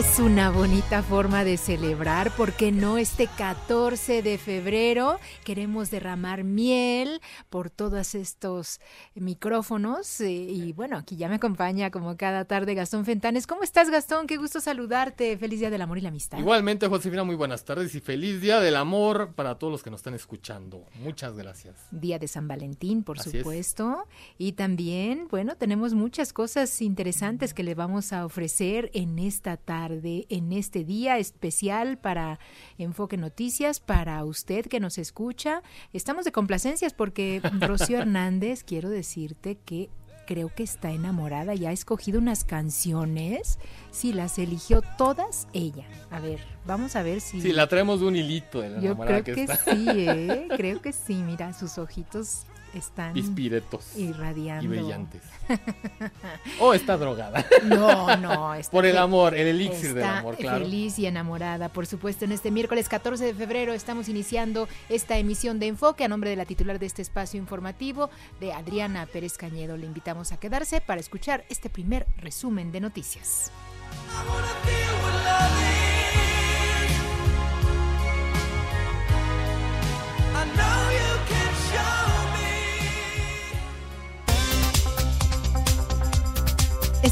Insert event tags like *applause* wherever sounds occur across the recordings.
Es una bonita forma de celebrar, porque no este 14 de febrero queremos derramar miel por todos estos micrófonos. Eh, y bueno, aquí ya me acompaña como cada tarde Gastón Fentanes. ¿Cómo estás, Gastón? Qué gusto saludarte. Feliz Día del Amor y la Amistad. Igualmente, Josefina, muy buenas tardes y feliz Día del Amor para todos los que nos están escuchando. Muchas gracias. Día de San Valentín, por supuesto. Y también, bueno, tenemos muchas cosas interesantes que le vamos a ofrecer en esta tarde tarde, en este día especial para Enfoque Noticias, para usted que nos escucha. Estamos de complacencias porque *laughs* Rocío Hernández, quiero decirte que creo que está enamorada y ha escogido unas canciones. Sí, las eligió todas ella. A ver, vamos a ver si. Sí, la traemos de un hilito de la Yo creo que, sí, ¿eh? *laughs* creo que sí. Mira, sus ojitos están Pispiretos irradiando y brillantes. *laughs* o está drogada. No, no. Está Por el amor, el elixir del amor, claro. Feliz y enamorada, por supuesto. En este miércoles 14 de febrero estamos iniciando esta emisión de Enfoque a nombre de la titular de este espacio informativo, de Adriana Pérez Cañedo. Le invitamos a quedarse para escuchar este primer resumen de noticias.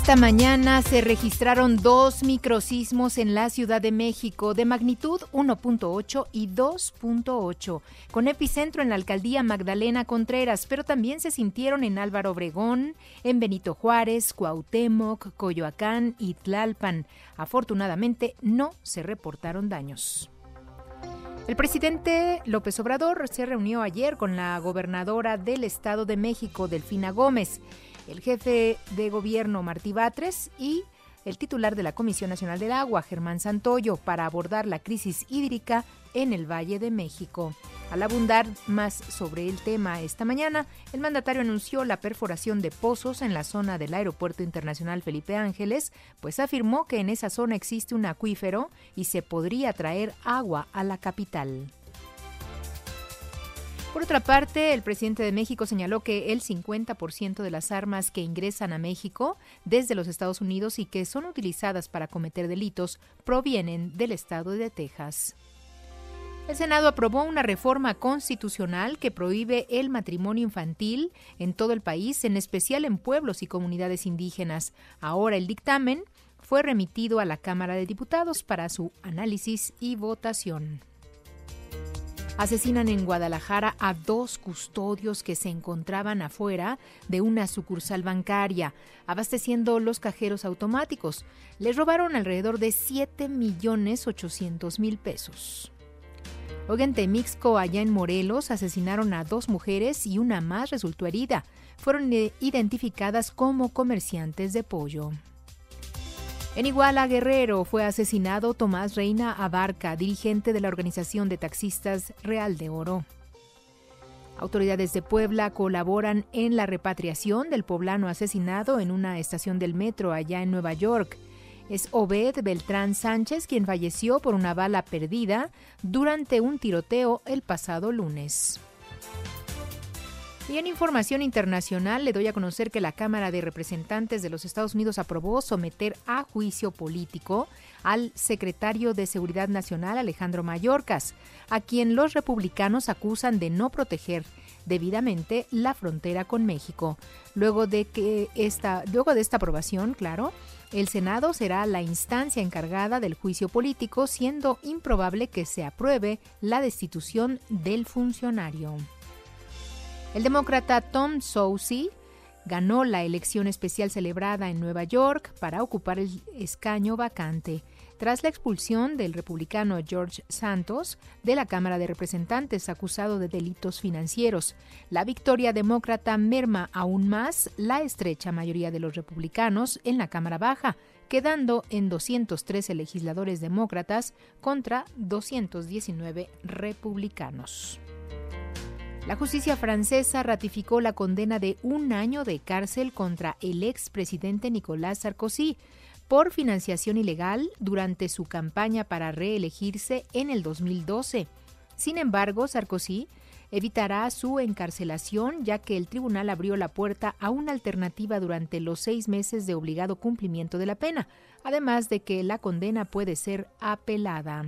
Esta mañana se registraron dos microsismos en la Ciudad de México de magnitud 1.8 y 2.8, con epicentro en la alcaldía Magdalena Contreras, pero también se sintieron en Álvaro Obregón, en Benito Juárez, Cuauhtémoc, Coyoacán y Tlalpan. Afortunadamente no se reportaron daños. El presidente López Obrador se reunió ayer con la gobernadora del Estado de México, Delfina Gómez el jefe de gobierno Martí Batres y el titular de la Comisión Nacional del Agua, Germán Santoyo, para abordar la crisis hídrica en el Valle de México. Al abundar más sobre el tema esta mañana, el mandatario anunció la perforación de pozos en la zona del Aeropuerto Internacional Felipe Ángeles, pues afirmó que en esa zona existe un acuífero y se podría traer agua a la capital. Por otra parte, el presidente de México señaló que el 50% de las armas que ingresan a México desde los Estados Unidos y que son utilizadas para cometer delitos provienen del estado de Texas. El Senado aprobó una reforma constitucional que prohíbe el matrimonio infantil en todo el país, en especial en pueblos y comunidades indígenas. Ahora el dictamen fue remitido a la Cámara de Diputados para su análisis y votación. Asesinan en Guadalajara a dos custodios que se encontraban afuera de una sucursal bancaria, abasteciendo los cajeros automáticos. Les robaron alrededor de 7 millones 800 mil pesos. Oigan, Temixco, allá en Morelos, asesinaron a dos mujeres y una más resultó herida. Fueron identificadas como comerciantes de pollo. En Iguala, Guerrero, fue asesinado Tomás Reina Abarca, dirigente de la organización de taxistas Real de Oro. Autoridades de Puebla colaboran en la repatriación del poblano asesinado en una estación del metro allá en Nueva York. Es Obed Beltrán Sánchez quien falleció por una bala perdida durante un tiroteo el pasado lunes. Y en información internacional le doy a conocer que la Cámara de Representantes de los Estados Unidos aprobó someter a juicio político al secretario de Seguridad Nacional Alejandro Mayorkas, a quien los republicanos acusan de no proteger debidamente la frontera con México. Luego de que esta, luego de esta aprobación, claro, el Senado será la instancia encargada del juicio político, siendo improbable que se apruebe la destitución del funcionario. El demócrata Tom Soucy ganó la elección especial celebrada en Nueva York para ocupar el escaño vacante tras la expulsión del republicano George Santos de la Cámara de Representantes acusado de delitos financieros. La victoria demócrata merma aún más la estrecha mayoría de los republicanos en la Cámara Baja, quedando en 213 legisladores demócratas contra 219 republicanos. La justicia francesa ratificó la condena de un año de cárcel contra el expresidente Nicolás Sarkozy por financiación ilegal durante su campaña para reelegirse en el 2012. Sin embargo, Sarkozy evitará su encarcelación ya que el tribunal abrió la puerta a una alternativa durante los seis meses de obligado cumplimiento de la pena, además de que la condena puede ser apelada.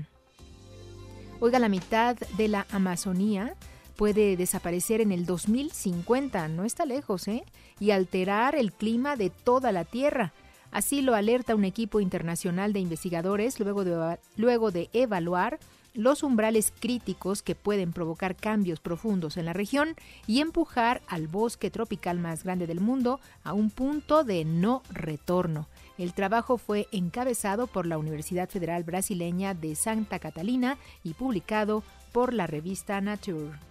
Oiga, la mitad de la Amazonía puede desaparecer en el 2050, no está lejos, ¿eh? Y alterar el clima de toda la Tierra. Así lo alerta un equipo internacional de investigadores luego de, luego de evaluar los umbrales críticos que pueden provocar cambios profundos en la región y empujar al bosque tropical más grande del mundo a un punto de no retorno. El trabajo fue encabezado por la Universidad Federal Brasileña de Santa Catalina y publicado por la revista Nature.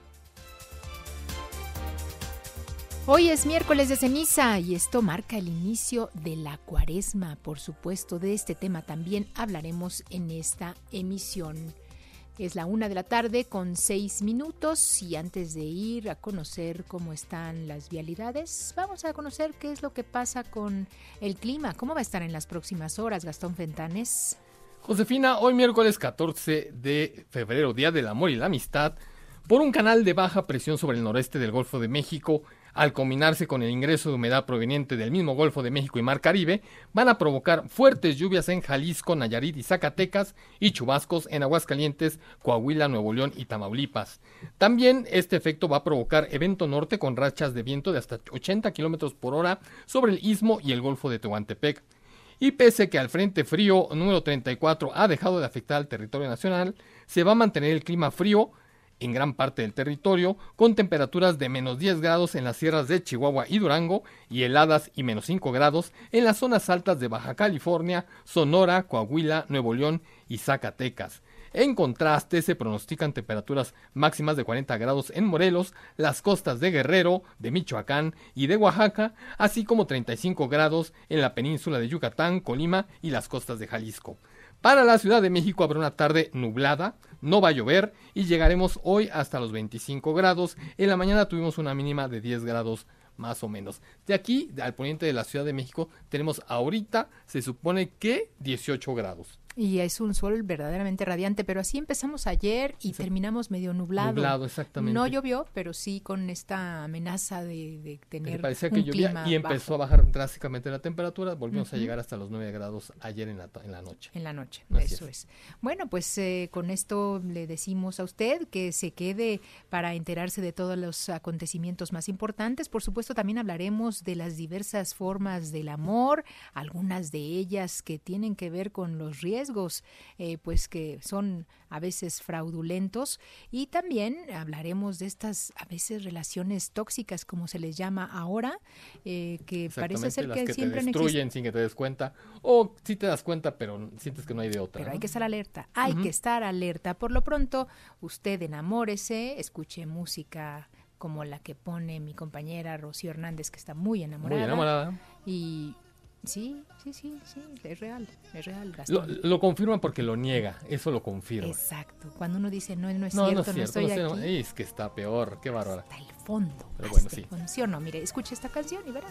Hoy es miércoles de ceniza y esto marca el inicio de la cuaresma. Por supuesto, de este tema también hablaremos en esta emisión. Es la una de la tarde con seis minutos y antes de ir a conocer cómo están las vialidades, vamos a conocer qué es lo que pasa con el clima, cómo va a estar en las próximas horas, Gastón Fentanes. Josefina, hoy miércoles 14 de febrero, Día del Amor y la Amistad, por un canal de baja presión sobre el noreste del Golfo de México, al combinarse con el ingreso de humedad proveniente del mismo Golfo de México y Mar Caribe, van a provocar fuertes lluvias en Jalisco, Nayarit y Zacatecas y chubascos en Aguascalientes, Coahuila, Nuevo León y Tamaulipas. También este efecto va a provocar evento norte con rachas de viento de hasta 80 kilómetros por hora sobre el istmo y el Golfo de Tehuantepec. Y pese que al Frente Frío número 34 ha dejado de afectar al territorio nacional, se va a mantener el clima frío en gran parte del territorio, con temperaturas de menos 10 grados en las sierras de Chihuahua y Durango y heladas y menos 5 grados en las zonas altas de Baja California, Sonora, Coahuila, Nuevo León y Zacatecas. En contraste, se pronostican temperaturas máximas de 40 grados en Morelos, las costas de Guerrero, de Michoacán y de Oaxaca, así como 35 grados en la península de Yucatán, Colima y las costas de Jalisco. Para la Ciudad de México habrá una tarde nublada, no va a llover y llegaremos hoy hasta los 25 grados. En la mañana tuvimos una mínima de 10 grados más o menos. De aquí, al poniente de la Ciudad de México, tenemos ahorita, se supone que 18 grados. Y es un sol verdaderamente radiante, pero así empezamos ayer y terminamos medio nublado. Nublado, exactamente. No llovió, pero sí con esta amenaza de, tener. parecía que llovía y empezó a bajar drásticamente la temperatura. Volvimos a llegar hasta los 9 grados ayer en la, en la noche. En la noche, eso es. Bueno, pues eh, con esto le decimos a usted que se quede para enterarse de todos los acontecimientos más importantes. Por supuesto, también hablaremos de las diversas formas del amor, algunas de ellas que tienen que ver con los riesgos eh, pues que son a veces fraudulentos y también hablaremos de estas a veces relaciones tóxicas como se les llama ahora eh, que parece ser que, siempre te destruyen sin que te des cuenta o si te das cuenta pero sientes que no hay de otra pero hay que estar alerta hay que estar alerta por lo pronto usted enamórese escuche música como la que pone mi compañera Rocío Hernández, que está muy enamorada. Muy enamorada. Y Sí, sí, sí, sí, es real, es real. Lo, lo, confirma porque lo niega, eso lo confirma. Exacto, cuando uno dice no, no es cierto, no, es cierto, no estoy aquí. Es que está peor, qué bárbara. Hasta el fondo. Pero bueno, sí. ¿Sí o no? Mire, escuche esta canción y verá.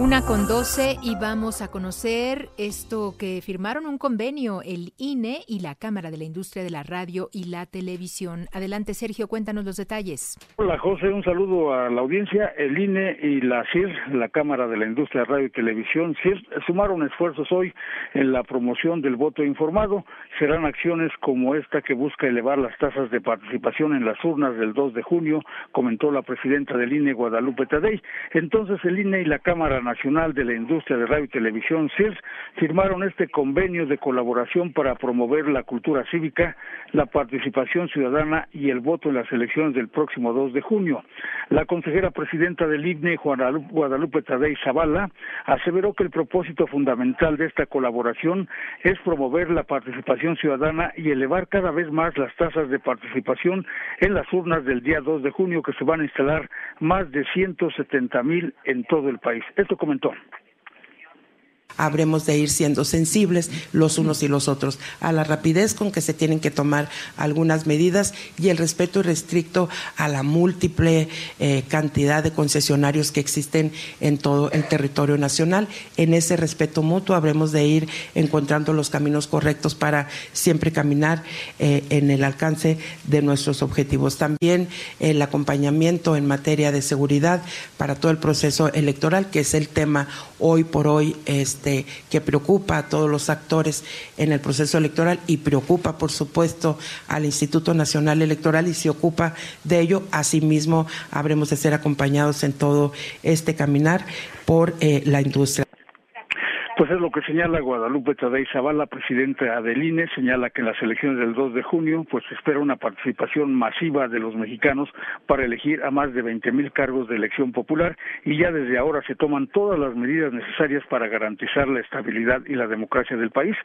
Una con doce y vamos a conocer esto que firmaron un convenio el INE y la Cámara de la Industria de la Radio y la Televisión. Adelante, Sergio, cuéntanos los detalles. Hola, José, un saludo a la audiencia. El INE y la CIR, la Cámara de la Industria de Radio y Televisión, CIR, sumaron esfuerzos hoy en la promoción del voto informado. Serán acciones como esta que busca elevar las tasas de participación en las urnas del 2 de junio, comentó la presidenta del INE, Guadalupe Tadei. Entonces, el INE y la Cámara Nacional de la Industria de Radio y Televisión, CIRS, firmaron este convenio de colaboración para promover la cultura cívica, la participación ciudadana y el voto en las elecciones del próximo 2 de junio. La consejera presidenta del IBNE, Guadalupe Tadei Zavala, aseveró que el propósito fundamental de esta colaboración es promover la participación ciudadana y elevar cada vez más las tasas de participación en las urnas del día 2 de junio que se van a instalar más de 170 mil en todo el país. Esto comentó habremos de ir siendo sensibles los unos y los otros a la rapidez con que se tienen que tomar algunas medidas y el respeto irrestricto a la múltiple eh, cantidad de concesionarios que existen en todo el territorio nacional. En ese respeto mutuo habremos de ir encontrando los caminos correctos para siempre caminar eh, en el alcance de nuestros objetivos. También el acompañamiento en materia de seguridad para todo el proceso electoral, que es el tema hoy por hoy este, que preocupa a todos los actores en el proceso electoral y preocupa, por supuesto, al Instituto Nacional Electoral y se ocupa de ello. Asimismo, habremos de ser acompañados en todo este caminar por eh, la industria. Pues es lo que señala Guadalupe Tadei Zavala, presidenta del INE, señala que en las elecciones del 2 de junio pues espera una participación masiva de los mexicanos para elegir a más de 20 mil cargos de elección popular y ya desde ahora se toman todas las medidas necesarias para garantizar la estabilidad y la democracia del país.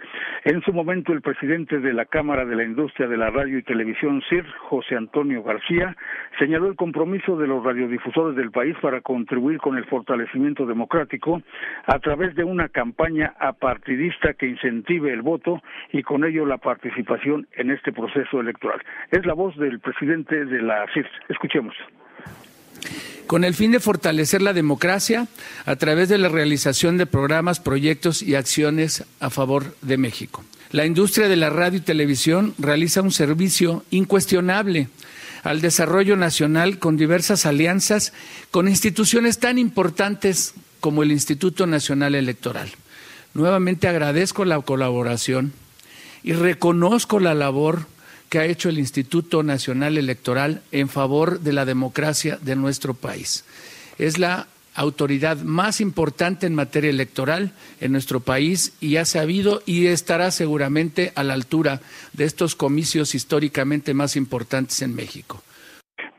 En su momento el presidente de la Cámara de la Industria de la Radio y Televisión CIR, José Antonio García, señaló el compromiso de los radiodifusores del país para contribuir con el fortalecimiento democrático a través de una campaña campaña apartidista que incentive el voto y con ello la participación en este proceso electoral. Es la voz del presidente de la CIRS. Escuchemos con el fin de fortalecer la democracia a través de la realización de programas, proyectos y acciones a favor de México. La industria de la radio y televisión realiza un servicio incuestionable al desarrollo nacional con diversas alianzas con instituciones tan importantes como el Instituto Nacional Electoral. Nuevamente agradezco la colaboración y reconozco la labor que ha hecho el Instituto Nacional Electoral en favor de la democracia de nuestro país. Es la autoridad más importante en materia electoral en nuestro país y ha sabido y estará seguramente a la altura de estos comicios históricamente más importantes en México.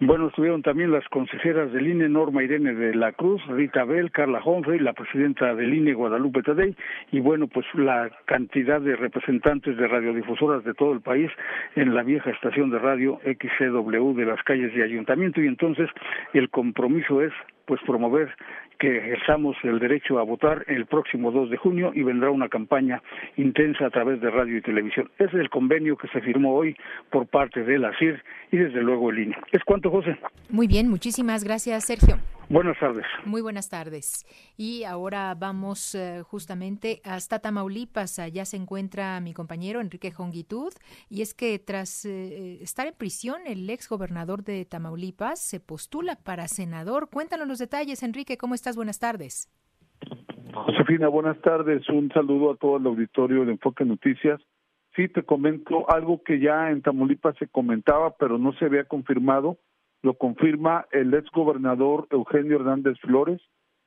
Bueno, estuvieron también las consejeras del INE, Norma Irene de la Cruz, Rita Bell, Carla Humphrey, la presidenta del INE, Guadalupe Tadei, y bueno, pues la cantidad de representantes de radiodifusoras de todo el país en la vieja estación de radio XCW de las calles de ayuntamiento, y entonces el compromiso es pues promover que ejerzamos el derecho a votar el próximo 2 de junio y vendrá una campaña intensa a través de radio y televisión. Es el convenio que se firmó hoy por parte de la CIR y desde luego el INE. ¿Es cuánto, José? Muy bien, muchísimas gracias, Sergio. Buenas tardes. Muy buenas tardes. Y ahora vamos eh, justamente hasta Tamaulipas. Allá se encuentra mi compañero Enrique Jongitud. Y es que tras eh, estar en prisión, el ex gobernador de Tamaulipas se postula para senador. Cuéntanos los detalles, Enrique. ¿Cómo estás? Buenas tardes. Josefina, buenas tardes. Un saludo a todo el auditorio de Enfoque Noticias. Sí, te comento algo que ya en Tamaulipas se comentaba, pero no se había confirmado lo confirma el ex gobernador Eugenio Hernández Flores,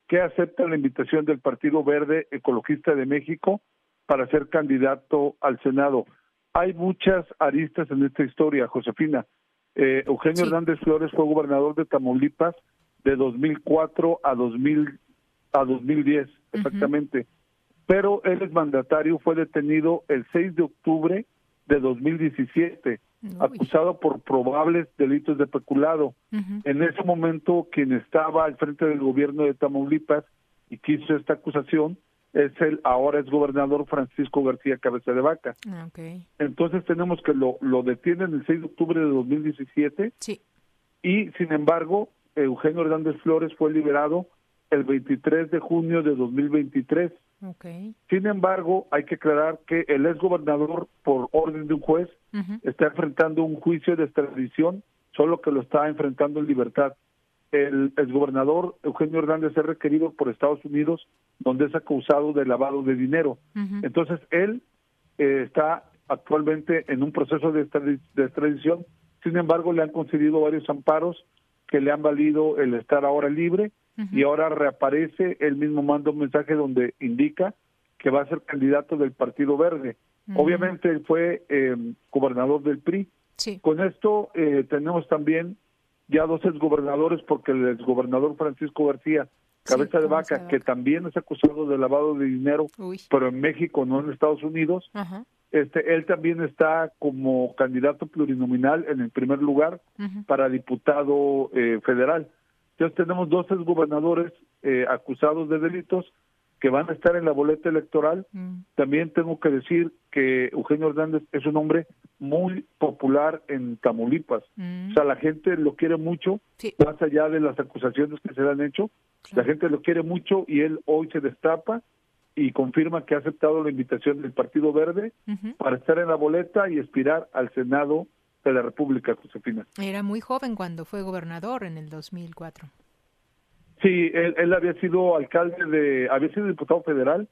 que acepta la invitación del Partido Verde Ecologista de México para ser candidato al Senado. Hay muchas aristas en esta historia, Josefina. Eh, Eugenio Hernández Flores fue gobernador de Tamaulipas de 2004 a 2000 a 2010, exactamente. Pero él es mandatario, fue detenido el 6 de octubre de 2017 acusado por probables delitos de peculado. En ese momento, quien estaba al frente del gobierno de Tamaulipas y quiso esta acusación es el ahora es gobernador Francisco García Cabeza de Vaca. Ah, Entonces tenemos que lo, lo detienen el 6 de octubre de 2017 sí. y sin embargo Eugenio Hernández Flores fue liberado el 23 de junio de 2023. Sin embargo, hay que aclarar que el ex gobernador, por orden de un juez, está enfrentando un juicio de extradición, solo que lo está enfrentando en libertad. El gobernador Eugenio Hernández es requerido por Estados Unidos, donde es acusado de lavado de dinero. Entonces, él eh, está actualmente en un proceso de, de extradición. Sin embargo, le han concedido varios amparos que le han valido el estar ahora libre y ahora reaparece, él mismo manda un mensaje donde indica que va a ser candidato del Partido Verde. Obviamente él fue eh, gobernador del PRI. Con esto eh, tenemos también ya dos exgobernadores, porque el exgobernador Francisco García, cabeza de vaca, que también es acusado de lavado de dinero, pero en México, no en Estados Unidos, este, él también está como candidato plurinominal en el primer lugar para diputado eh, federal. Entonces tenemos dos exgobernadores eh, acusados de delitos que van a estar en la boleta electoral. Mm. También tengo que decir que Eugenio Hernández es un hombre muy popular en Tamaulipas. Mm. O sea, la gente lo quiere mucho, más allá de las acusaciones que se le han hecho. La gente lo quiere mucho y él hoy se destapa y confirma que ha aceptado la invitación del Partido Verde para estar en la boleta y aspirar al Senado de la República, Josefina. Era muy joven cuando fue gobernador en el 2004. Sí, él, había sido alcalde de, había sido diputado federal,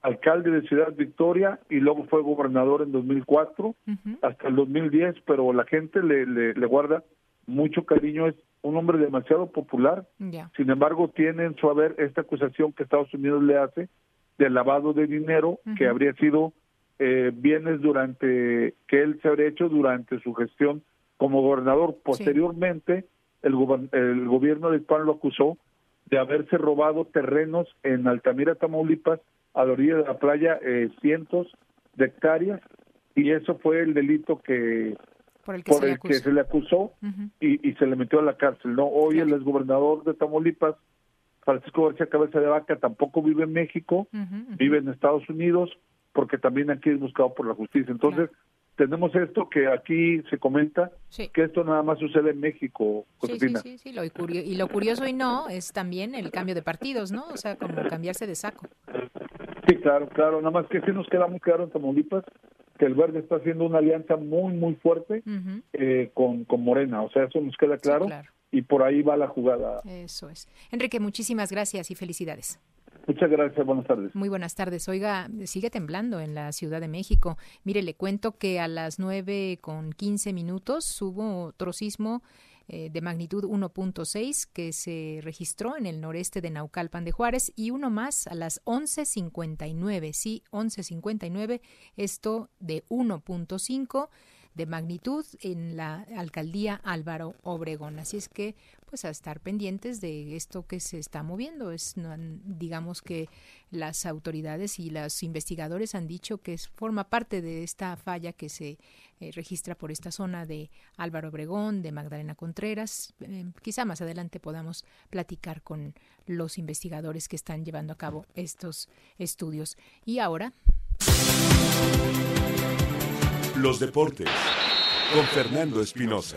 alcalde de Ciudad Victoria y luego fue gobernador en 2004 hasta el 2010, pero la gente le, le, guarda mucho cariño, es un hombre demasiado popular. Sin embargo, tiene en su haber esta acusación que Estados Unidos le hace de lavado de dinero que habría sido eh, bienes durante que él se habría hecho durante su gestión como gobernador. Posteriormente, el, el gobierno del PAN lo acusó de haberse robado terrenos en Altamira, Tamaulipas, a la orilla de la playa, eh, cientos de hectáreas, y eso fue el delito que por el que, se, le acusó. y, se le metió a la cárcel. No, hoy el exgobernador de Tamaulipas, Francisco García Cabeza de Vaca, tampoco vive en México, vive en Estados Unidos, porque también aquí es buscado por la justicia. Entonces, tenemos esto que aquí se comenta, que esto nada más sucede en México, Josefina. Sí, sí, sí, Lo, y lo curioso y no es también el cambio de partidos, ¿no? O sea, como cambiarse de saco. Sí, claro, claro. Nada más que sí nos queda muy claro en Tamaulipas que el Verde está haciendo una alianza muy, muy fuerte eh, con, con Morena. O sea, eso nos queda claro, y por ahí va la jugada. Eso es. Enrique, muchísimas gracias y felicidades. Muchas gracias, buenas tardes. Muy buenas tardes. Oiga, sigue temblando en la Ciudad de México. Mire, le cuento que a las nueve con quince minutos hubo otro sismo eh, de magnitud 1.6 que se registró en el noreste de Naucalpan de Juárez y uno más a las 11.59, sí, 11.59, esto de 1.5 de magnitud en la alcaldía Álvaro Obregón. Así es que, pues a estar pendientes de esto que se está moviendo. Es, digamos que las autoridades y los investigadores han dicho que forma parte de esta falla que se eh, registra por esta zona de Álvaro Obregón, de Magdalena Contreras. Eh, quizá más adelante podamos platicar con los investigadores que están llevando a cabo estos estudios. Y ahora. Los deportes con Fernando Espinosa.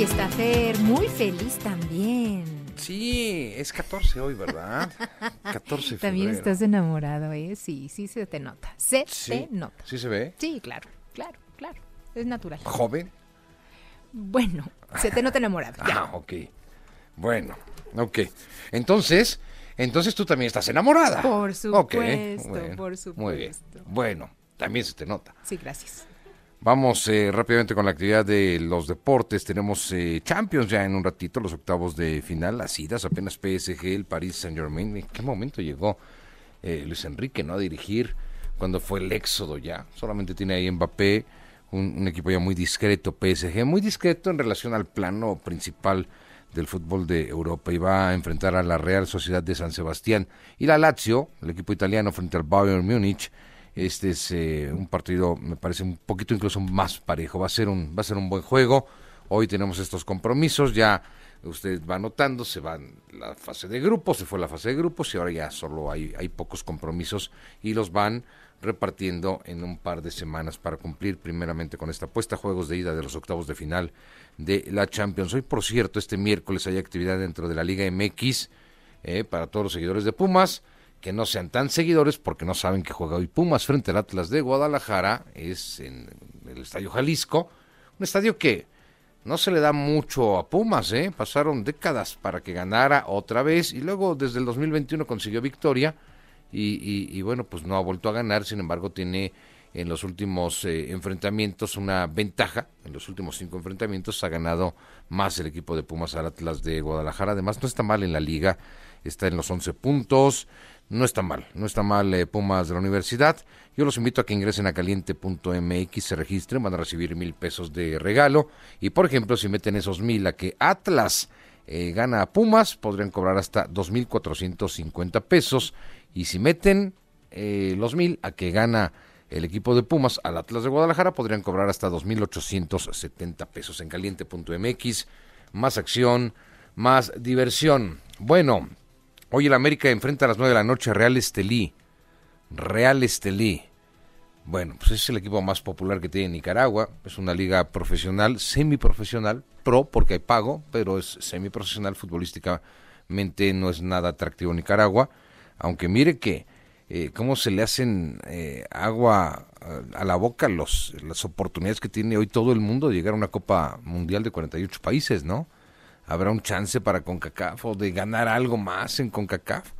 Aquí está Fer, muy feliz también. Sí, es 14 hoy, ¿verdad? *laughs* 14 de También estás enamorado, ¿eh? Sí, sí se te nota. Se te nota. ¿Sí se ve? Sí, claro, claro, claro. Es natural. ¿Joven? Bueno, se te nota enamorado. Ah, ok. Bueno, ok. Entonces, entonces tú también estás enamorada. Por supuesto, por supuesto. Muy bien. Bueno, también se te nota. Sí, gracias. Vamos eh, rápidamente con la actividad de los deportes. Tenemos eh, Champions ya en un ratito, los octavos de final, las idas, apenas PSG, el Paris Saint Germain. ¿En qué momento llegó eh, Luis Enrique no a dirigir cuando fue el éxodo ya? Solamente tiene ahí Mbappé, un, un, equipo ya muy discreto, PSG, muy discreto en relación al plano principal del fútbol de Europa y va a enfrentar a la Real Sociedad de San Sebastián y la Lazio, el equipo italiano frente al Bayern Múnich este es eh, un partido, me parece un poquito incluso más parejo. Va a ser un, va a ser un buen juego. Hoy tenemos estos compromisos. Ya usted va notando, se va la fase de grupos, se fue la fase de grupos y ahora ya solo hay, hay pocos compromisos y los van repartiendo en un par de semanas para cumplir primeramente con esta puesta juegos de ida de los octavos de final de la Champions. Hoy, por cierto, este miércoles hay actividad dentro de la Liga MX eh, para todos los seguidores de Pumas que no sean tan seguidores porque no saben que juega hoy Pumas frente al Atlas de Guadalajara, es en el Estadio Jalisco, un estadio que no se le da mucho a Pumas, ¿eh? pasaron décadas para que ganara otra vez y luego desde el 2021 consiguió victoria y, bueno, pues no ha vuelto a ganar, sin embargo tiene en los últimos eh, enfrentamientos una ventaja. En los últimos cinco enfrentamientos ha ganado más el equipo de Pumas al Atlas de Guadalajara. Además, no está mal en la liga, está en los 11 puntos. No está mal, no está mal eh, Pumas de la universidad. Yo los invito a que ingresen a caliente.mx, se registren, van a recibir mil pesos de regalo. Y por ejemplo, si meten esos mil a que Atlas eh, gana a Pumas, podrían cobrar hasta 2.450 pesos. Y si meten eh, los mil a que gana el equipo de Pumas al Atlas de Guadalajara, podrían cobrar hasta 2.870 pesos en caliente.mx. Más acción, más diversión. Bueno, hoy el América enfrenta a las 9 de la noche Real Estelí. Real Estelí. Bueno, pues es el equipo más popular que tiene Nicaragua. Es una liga profesional, semiprofesional, pro porque hay pago, pero es semiprofesional futbolísticamente no es nada atractivo Nicaragua. Aunque mire que eh, cómo se le hacen eh, agua eh, a la boca los, las oportunidades que tiene hoy todo el mundo de llegar a una Copa Mundial de 48 países, ¿no? ¿Habrá un chance para CONCACAF o de ganar algo más en CONCACAF?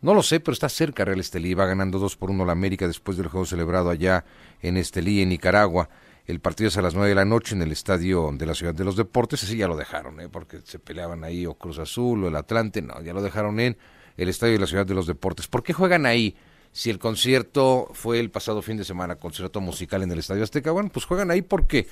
No lo sé, pero está cerca Real Estelí. Va ganando 2 por 1 la América después del juego celebrado allá en Estelí, en Nicaragua. El partido es a las 9 de la noche en el estadio de la Ciudad de los Deportes. Así ya lo dejaron, ¿eh? porque se peleaban ahí o Cruz Azul o el Atlante. No, ya lo dejaron en el estadio de la Ciudad de los Deportes. ¿Por qué juegan ahí? Si el concierto fue el pasado fin de semana, concierto musical en el Estadio Azteca, bueno, pues juegan ahí porque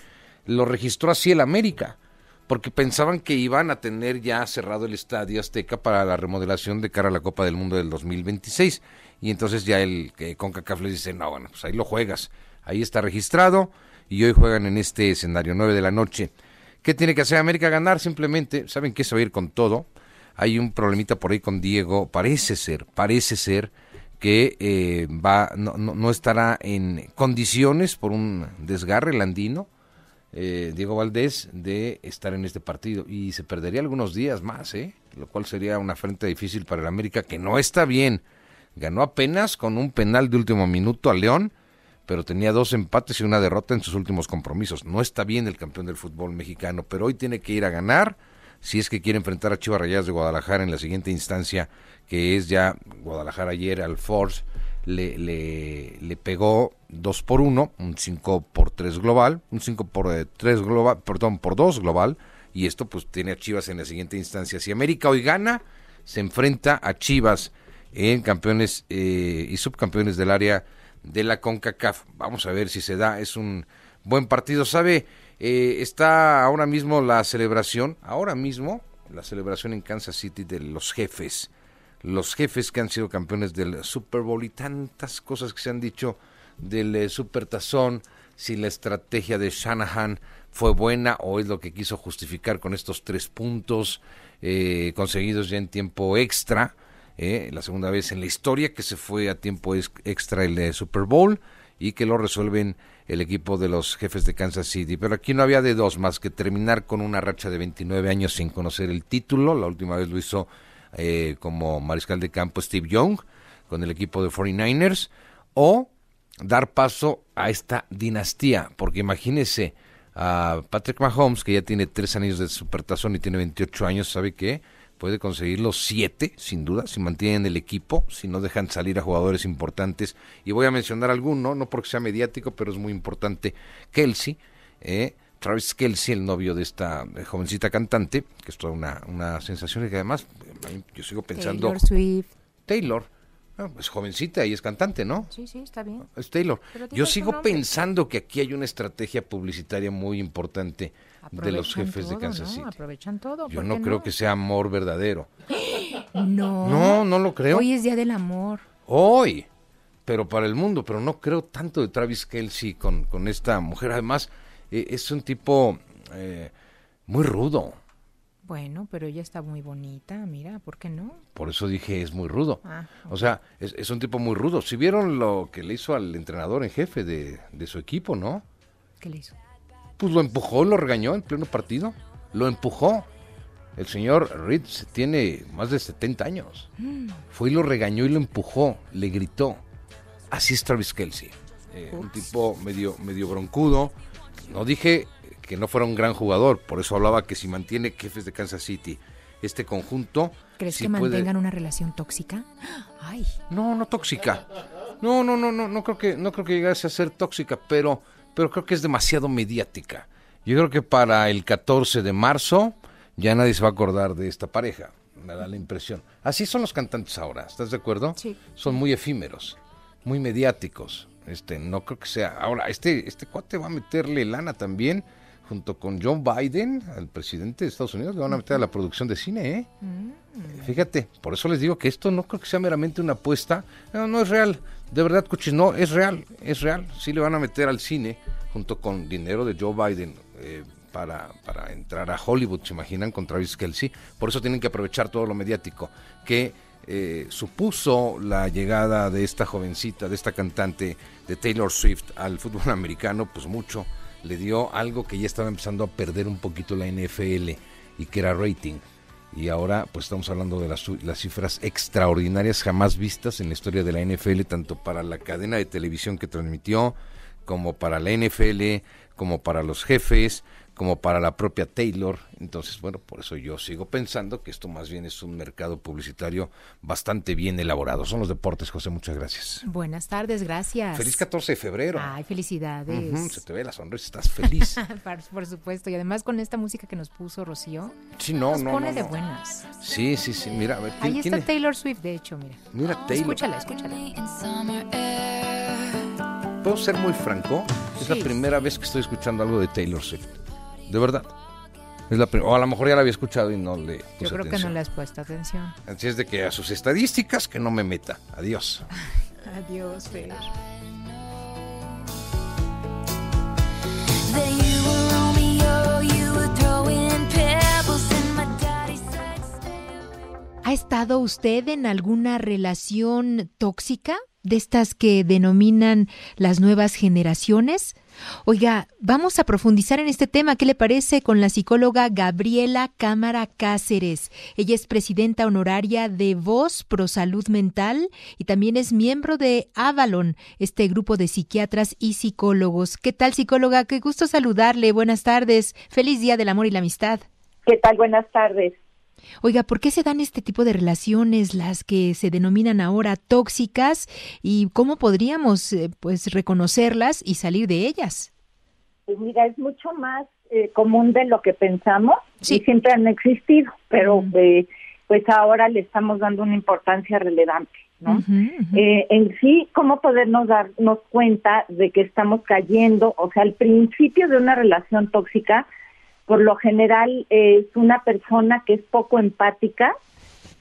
lo registró así el América, porque pensaban que iban a tener ya cerrado el Estadio Azteca para la remodelación de cara a la Copa del Mundo del 2026. Y entonces ya el que CONCACAF les dice, no, bueno, pues ahí lo juegas, ahí está registrado y hoy juegan en este escenario, 9 de la noche. ¿Qué tiene que hacer América? Ganar simplemente, saben que se va a ir con todo. Hay un problemita por ahí con Diego, parece ser, parece ser que eh, va no, no, estará en condiciones por un desgarre landino eh, Diego Valdés de estar en este partido y se perdería algunos días más, ¿eh? lo cual sería una frente difícil para el América que no está bien. Ganó apenas con un penal de último minuto a León, pero tenía dos empates y una derrota en sus últimos compromisos. No está bien el campeón del fútbol mexicano, pero hoy tiene que ir a ganar si es que quiere enfrentar a Chivas Rayadas de Guadalajara en la siguiente instancia que es ya Guadalajara ayer al Force, le, le, pegó 2 por 1, un 5 por 3 global, un 5 por 3 eh, global, perdón, por 2 global, y esto pues tiene a Chivas en la siguiente instancia. Si América hoy gana, se enfrenta a Chivas en campeones eh, y subcampeones del área de la CONCACAF. Vamos a ver si se da, es un buen partido. ¿Sabe? Eh, está ahora mismo la celebración, ahora mismo, la celebración en Kansas City de los jefes los jefes que han sido campeones del Super Bowl y tantas cosas que se han dicho del eh, Super Tazón, si la estrategia de Shanahan fue buena o es lo que quiso justificar con estos tres puntos eh, conseguidos ya en tiempo extra, eh, la segunda vez en la historia que se fue a tiempo extra el Super Bowl y que lo resuelven el equipo de los jefes de Kansas City. Pero aquí no había de dos más que terminar con una racha de 29 años sin conocer el título. La última vez lo hizo eh, como mariscal de campo Steve Young con el equipo de 49ers o dar paso a esta dinastía, porque imagínese a Patrick Mahomes, que ya tiene tres años de supertazón y tiene 28 años, ¿sabe qué? Puede conseguir los siete, sin duda, si mantienen el equipo, si no dejan salir a jugadores importantes. Y voy a mencionar alguno, no porque sea mediático, pero es muy importante. Kelsey, eh, Travis Kelsey, el novio de esta eh, jovencita cantante, que es toda una, una sensación y que además yo sigo pensando... Taylor Swift. Taylor. Ah, es jovencita y es cantante, ¿no? Sí, sí, está bien. Es Taylor. Yo sigo pensando que aquí hay una estrategia publicitaria muy importante de los jefes de Kansas City. Aprovechan todo. Yo no, creo que sea amor verdadero. No. No, no lo creo. Hoy es Día del Amor. Hoy. Pero para el mundo, pero no creo tanto de Travis Kelsey con, con esta mujer. Además, eh, es un tipo eh, muy rudo. Bueno, pero ella está muy bonita, mira, ¿por qué no? Por eso dije es muy rudo. Ah, o sea, es, un tipo muy rudo. Si vieron lo que le hizo al entrenador en jefe de, su equipo, ¿no? ¿Qué le hizo? Pues lo empujó, lo regañó en pleno partido. Lo empujó. El señor Reed tiene más de 70 años. Mm. Fue y lo regañó y lo empujó, le gritó. Así es Travis Kelsey. Eh, un tipo medio, medio broncudo, no dije que no fuera un gran jugador, por eso hablaba que si mantiene jefes de Kansas City este conjunto. ¿Crees que mantengan una relación tóxica? Ay. No, no tóxica. No, no, no, no, no creo que, no creo que llegase a ser tóxica, pero, pero creo que es demasiado mediática. Yo creo que para el 14 de marzo ya nadie se va a acordar de esta pareja, me da la impresión. Así son los cantantes ahora, ¿estás de acuerdo? Sí. Son muy efímeros, muy mediáticos. Este, no creo que sea. Ahora, este, este cuate va a meterle lana también, junto con John Biden, al presidente de Estados Unidos, le van a meter a la producción de cine, ¿eh? Fíjate, por eso les digo que esto no creo que sea meramente una apuesta. No, no es real. De verdad, coches, no, es real, es real. Sí le van a meter al cine, junto con dinero de Joe Biden, eh, para, para entrar a Hollywood, ¿se imaginan? Con Travis Kelsey. Por eso tienen que aprovechar todo lo mediático que eh, supuso la llegada de esta jovencita, de esta cantante de Taylor Swift al fútbol *laughs* americano, pues mucho. Le dio algo que ya estaba empezando a perder un poquito la NFL y que era rating. Y ahora pues estamos hablando de las, las cifras extraordinarias jamás vistas en la historia de la NFL, tanto para la cadena de televisión que transmitió, como para la NFL, como para los jefes, como para la propia Taylor. Entonces, bueno, por eso yo sigo pensando que esto más bien es un mercado publicitario bastante bien elaborado. Son los deportes, José, muchas gracias. Buenas tardes, gracias. Feliz 14 de febrero. Ay, felicidades. Se te ve la sonrisa, estás feliz. *laughs* por, supuesto, y además con esta música que nos puso Rocío, Sí, no, nos no, pone no, de buenas. Sí, sí, sí, mira, a ver, ¿quién, Ahí está es? Taylor Swift, de hecho, mira. Mira, Taylor. Escúchala, escúchala. ¿Puedo ser muy franco? Es la Sí. primera vez que estoy escuchando algo de Taylor Swift. De verdad. Es la o a lo mejor ya la había escuchado y no le Yo puse creo que no le has puesto atención. Así es de que a sus estadísticas que no me meta. Adiós. Adiós, Fer. Sidesteps. ¿Ha estado usted en alguna relación tóxica? De estas que denominan las nuevas generaciones. Oiga, vamos a profundizar en este tema. ¿Qué le parece con la psicóloga Gabriela Cámara Cáceres? Ella es presidenta honoraria de Voz Pro Salud Mental y también es miembro de Avalon, este grupo de psiquiatras y psicólogos. ¿Qué tal, psicóloga? Qué gusto saludarle. Buenas tardes. Feliz Día del Amor y la Amistad. ¿Qué tal? Buenas tardes. Oiga, ¿por qué se dan este tipo de relaciones, las que se denominan ahora tóxicas, y cómo podríamos, eh, pues, reconocerlas y salir de ellas? Pues mira, es mucho más eh, común de lo que pensamos Sí. y siempre han existido, pero eh, pues ahora le estamos dando una importancia relevante, ¿no? Eh, en sí, ¿cómo podernos darnos cuenta de que estamos cayendo? O sea, al principio de una relación tóxica, por lo general eh, es una persona que es poco empática,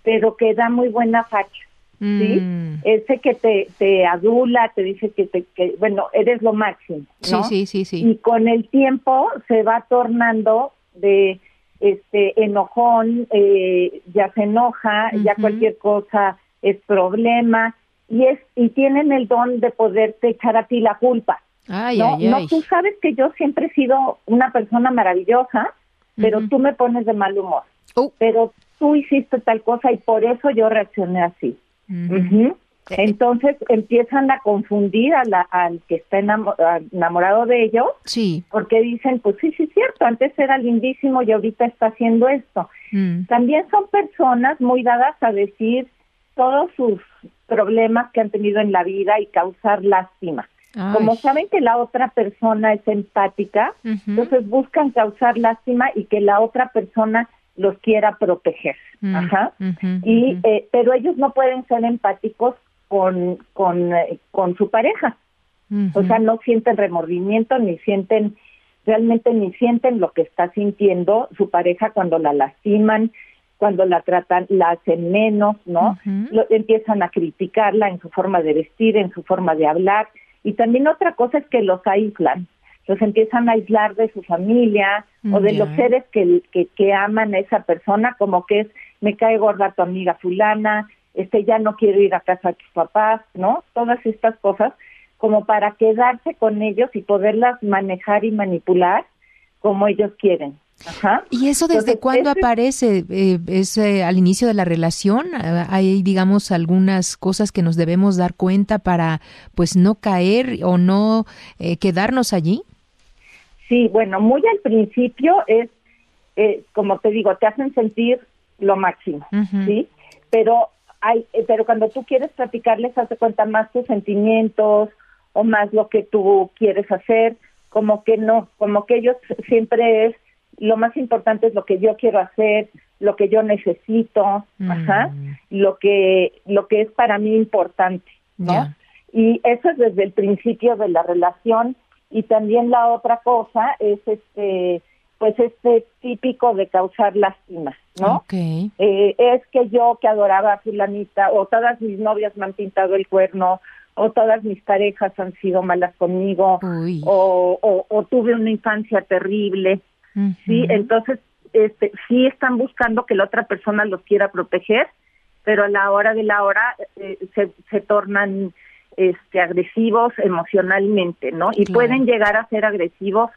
pero que da muy buena facha. ¿sí? Mm. Ese que te, te adula, te dice que, te, que, bueno, eres lo máximo, Sí, ¿no? sí, sí, sí. Y con el tiempo se va tornando de este enojón, eh, ya se enoja, ya cualquier cosa es problema y es y tienen el don de poderte echar a ti la culpa. Ay, no, ay, no, ay. tú sabes que yo siempre he sido una persona maravillosa, pero tú me pones de mal humor. Oh. Pero tú hiciste tal cosa y por eso yo reaccioné así. Ujú. Ujú. Entonces empiezan a confundir a la- al que está enamorado de ellos Sí. porque dicen, pues sí, sí es cierto, antes era lindísimo y ahorita está haciendo esto. Mm. También son personas muy dadas a decir todos sus problemas que han tenido en la vida y causar lástima. Ay. Como saben que la otra persona es empática, entonces buscan causar lástima y que la otra persona los quiera proteger. Mm. Ajá. Y eh, pero ellos no pueden ser empáticos con con, eh, con su pareja. O sea, no sienten remordimiento ni sienten realmente ni sienten lo que está sintiendo su pareja cuando la lastiman, cuando la tratan, la hacen menos, ¿no? Lo- empiezan a criticarla en su forma de vestir, en su forma de hablar. Y también otra cosa es que los aíslan, los empiezan a aislar de su familia o de los seres que, que, que aman a esa persona, como que es, me cae gorda tu amiga fulana, este ya no quiero ir a casa de tus papás, ¿no? Todas estas cosas como para quedarse con ellos y poderlas manejar y manipular como ellos quieren. Ajá. ¿Y eso desde Entonces, cuándo aparece? Eh, ¿Es eh, al inicio de la relación? Ah, ¿Hay, digamos, algunas cosas que nos debemos dar cuenta para, pues, no caer o no eh, quedarnos allí? Sí, bueno, muy al principio es, eh, como te digo, te hacen sentir lo máximo. ¿sí? Pero hay, eh, pero cuando tú quieres platicarles, hace cuenta más tus sentimientos o más lo que tú quieres hacer, como que no, como que ellos siempre es, lo más importante es lo que yo quiero hacer, lo que yo necesito, ajá, lo que, lo que es para mí importante, ¿no? Y eso es desde el principio de la relación. Y también la otra cosa es este, pues este típico de causar lástima, ¿no? Eh, es que yo que adoraba a fulanita, o todas mis novias me han pintado el cuerno, o todas mis parejas han sido malas conmigo, o, o, o tuve una infancia terrible, sí, entonces este, sí están buscando que la otra persona los quiera proteger, pero a la hora de la hora eh, se, se tornan este agresivos emocionalmente, ¿no? Y Claro. pueden llegar a ser agresivos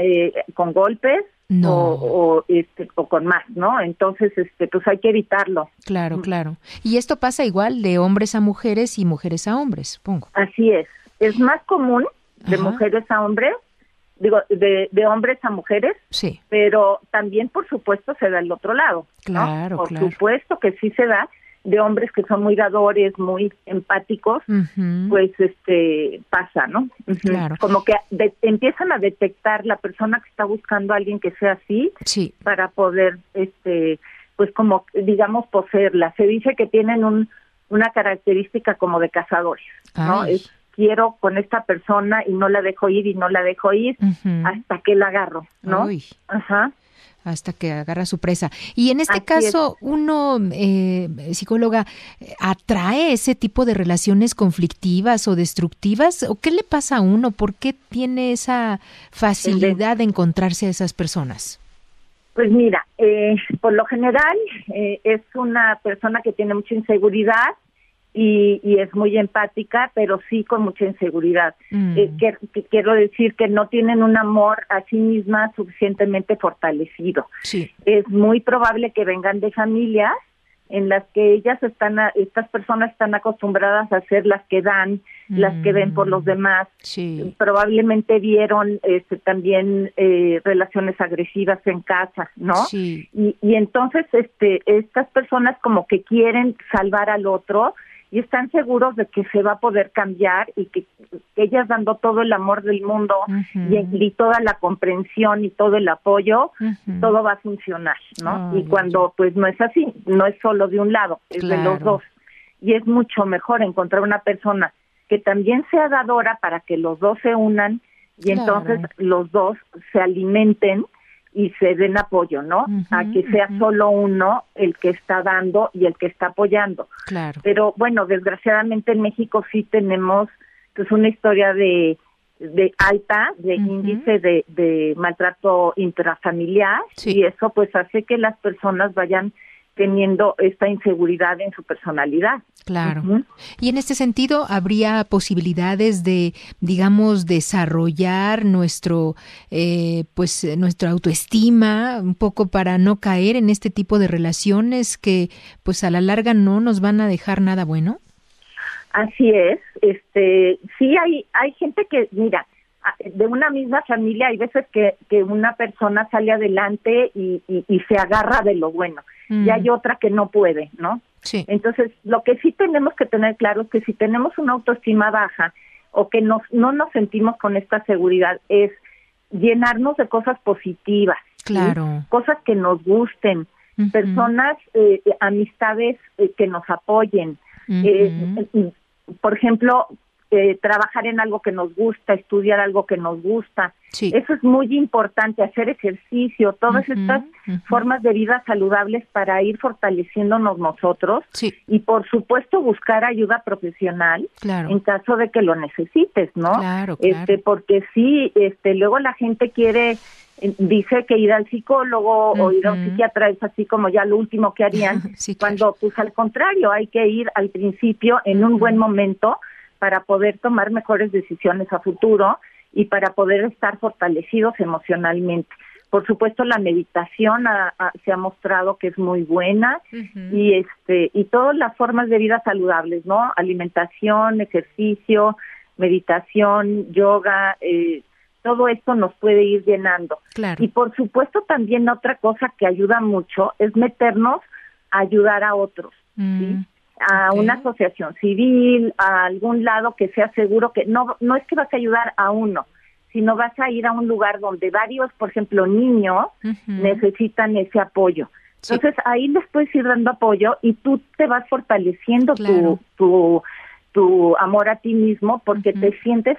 eh, con golpes No. o, o, este o con más, ¿no? Entonces, este, pues hay que evitarlo. Claro, claro. Y esto pasa igual de hombres a mujeres y mujeres a hombres, supongo. Así es. Es más común de Ajá. mujeres a hombres, digo, de, de hombres a mujeres, Sí. pero también, por supuesto, se da el otro lado. ¿no? Claro, Por claro. supuesto que sí se da de hombres que son muy dadores, muy empáticos, pues este pasa, ¿no? Claro. Como que de- empiezan a detectar la persona que está buscando a alguien que sea así Sí. para poder, este, pues como digamos poseerla. Se dice que tienen un una característica como de cazadores, ¿no? Es quiero con esta persona y no la dejo ir y no la dejo ir hasta que la agarro, ¿no? Uy. Ajá. hasta que agarra su presa. Y en este Así caso, uno, eh, psicóloga, atrae ese tipo de relaciones conflictivas o destructivas, o qué le pasa a uno, por qué tiene esa facilidad de encontrarse a esas personas. Pues mira, eh, por lo general eh, es una persona que tiene mucha inseguridad y, y es muy empática, pero sí con mucha inseguridad. Mm. Eh, que- que quiero decir que no tienen un amor a sí misma suficientemente fortalecido. Sí. Es muy probable que vengan de familias en las que ellas están, a- estas personas están acostumbradas a ser las que dan, las que ven por los demás, Sí. probablemente vieron este, también eh, relaciones agresivas en casa, ¿no? Sí. Y, y entonces este, estas personas como que quieren salvar al otro y están seguros de que se va a poder cambiar y que, que ellas dando todo el amor del mundo y, y toda la comprensión y todo el apoyo, todo va a funcionar, ¿no? Y cuando pues no es así, no es solo de un lado, es de los dos. Y es mucho mejor encontrar una persona que también sea dadora para que los dos se unan y Claro. entonces los dos se alimenten y se den apoyo, ¿no? A que sea solo uno el que está dando y el que está apoyando. Claro. Pero bueno, desgraciadamente en México sí tenemos pues una historia de de alta de índice de, de maltrato intrafamiliar Sí. y eso pues hace que las personas vayan teniendo esta inseguridad en su personalidad. Claro. Y en este sentido, ¿habría posibilidades de, digamos, desarrollar nuestro, eh, pues, eh, nuestra autoestima un poco para no caer en este tipo de relaciones que, pues, a la larga no nos van a dejar nada bueno? Así es, este, sí hay hay gente que mira de una misma familia hay veces que, que una persona sale adelante y, y, y se agarra de lo bueno Mm. y hay otra que no puede, ¿no? Sí. Entonces, lo que sí tenemos que tener claro es que si tenemos una autoestima baja o que nos, no nos sentimos con esta seguridad, es llenarnos de cosas positivas. ¿sí? Claro. Cosas que nos gusten, personas, eh, amistades eh, que nos apoyen. Eh, por ejemplo, eh, trabajar en algo que nos gusta, estudiar algo que nos gusta. Sí. Eso es muy importante, hacer ejercicio, todas estas formas de vida saludables para ir fortaleciéndonos nosotros Sí, y por supuesto buscar ayuda profesional claro. en caso de que lo necesites, ¿no? Claro, claro. Este, porque sí, este, luego la gente quiere eh, dice que ir al psicólogo o ir a un psiquiatra es así como ya lo último que harían, *laughs* Sí, claro. cuando pues al contrario, hay que ir al principio en un buen momento para poder tomar mejores decisiones a futuro y para poder estar fortalecidos emocionalmente. Por supuesto, la meditación ha- ha- se ha mostrado que es muy buena y este y todas las formas de vida saludables, ¿no? Alimentación, ejercicio, meditación, yoga, eh, todo esto nos puede ir llenando. Claro. Y por supuesto también otra cosa que ayuda mucho es meternos a ayudar a otros, ¿sí? A una asociación civil, a algún lado que sea seguro que no no es que vas a ayudar a uno, sino vas a ir a un lugar donde varios, por ejemplo, niños necesitan ese apoyo. Entonces ahí les puedes ir dando apoyo y tú te vas fortaleciendo tu, tu, tu amor a ti mismo porque te sientes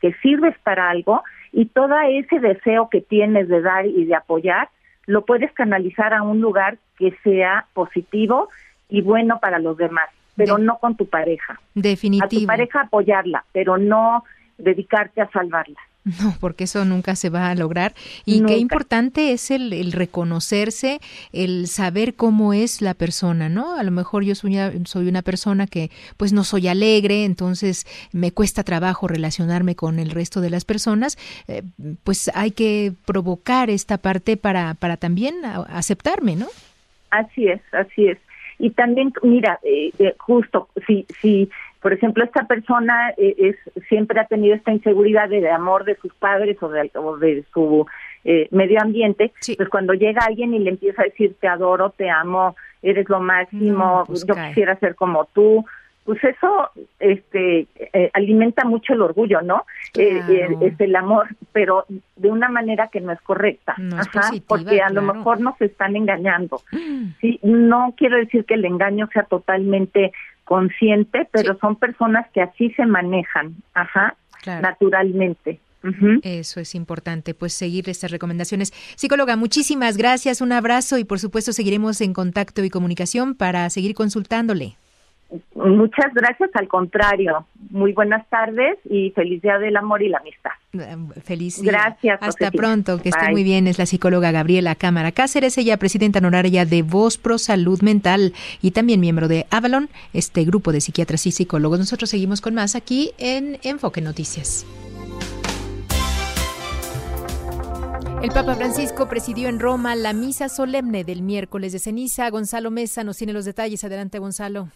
que sirves para algo y todo ese deseo que tienes de dar y de apoyar lo puedes canalizar a un lugar que sea positivo y bueno para los demás, pero no con tu pareja. A tu Definitivo. pareja apoyarla, pero no dedicarte a salvarla. No, porque eso nunca se va a lograr. Y Nunca. qué importante es el, el reconocerse, el saber cómo es la persona, ¿no? A lo mejor yo soy una, soy una persona que pues no soy alegre, entonces me cuesta trabajo relacionarme con el resto de las personas. eh, pues hay que provocar esta parte para, para también aceptarme, ¿no? Así es, así es. Y también, mira, eh, eh, justo, si, si, por ejemplo, esta persona eh, es siempre ha tenido esta inseguridad de, de amor de sus padres o de, o de su eh, medio ambiente, pues cuando llega alguien y le empieza a decir te adoro, te amo, eres lo máximo, No, pues yo cae. quisiera ser como tú, pues eso este eh, alimenta mucho el orgullo, ¿no? Eh, Claro. eh, es el amor, pero de una manera que no es correcta, No es Ajá, positiva, porque a lo mejor nos están engañando. Sí, no quiero decir que el engaño sea totalmente consciente, pero son personas que así se manejan, ajá, Claro. naturalmente. Eso es importante, pues seguir estas recomendaciones. Psicóloga, muchísimas gracias, un abrazo y por supuesto seguiremos en contacto y comunicación para seguir consultándole. Muchas gracias, al contrario. Muy buenas tardes y feliz día del amor y la amistad. Feliz día. Gracias. Hasta Josefina. pronto, que esté muy bien. Es la psicóloga Gabriela Cámara Cáceres, ella presidenta honoraria de Voz Pro Salud Mental y también miembro de Avalon, este grupo de psiquiatras y psicólogos. Nosotros seguimos con más aquí en Enfoque Noticias. El Papa Francisco presidió en Roma la misa solemne del miércoles de ceniza. Gonzalo Mesa nos tiene los detalles. Adelante, Gonzalo.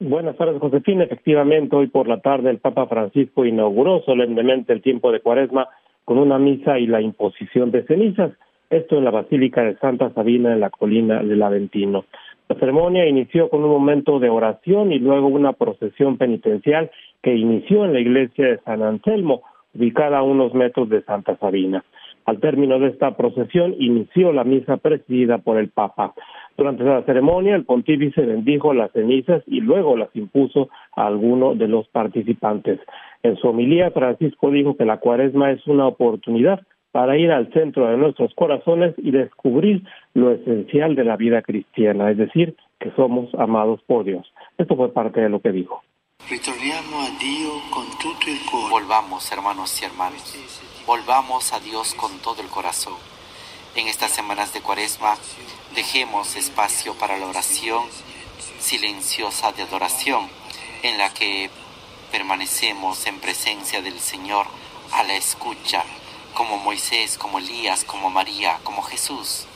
Buenas tardes, Josefina. Efectivamente, hoy por la tarde el Papa Francisco inauguró solemnemente el tiempo de Cuaresma con una misa y la imposición de cenizas. Esto en la Basílica de Santa Sabina en la colina del Aventino. La ceremonia inició con un momento de oración y luego una procesión penitencial que inició en la iglesia de San Anselmo, ubicada a unos metros de Santa Sabina. Al término de esta procesión inició la misa presidida por el Papa. Durante la ceremonia, el pontífice bendijo las cenizas y luego las impuso a alguno de los participantes. En su homilía, Francisco dijo que la cuaresma es una oportunidad para ir al centro de nuestros corazones y descubrir lo esencial de la vida cristiana, es decir, que somos amados por Dios. Esto fue parte de lo que dijo. Ritorniamo a Dio con tutto il cuore. Volvamos, hermanos y hermanas. Volvamos a Dios con todo el corazón. En estas semanas de Cuaresma, dejemos espacio para la oración silenciosa de adoración, en la que permanecemos en presencia del Señor a la escucha, como Moisés, como Elías, como María, como Jesús.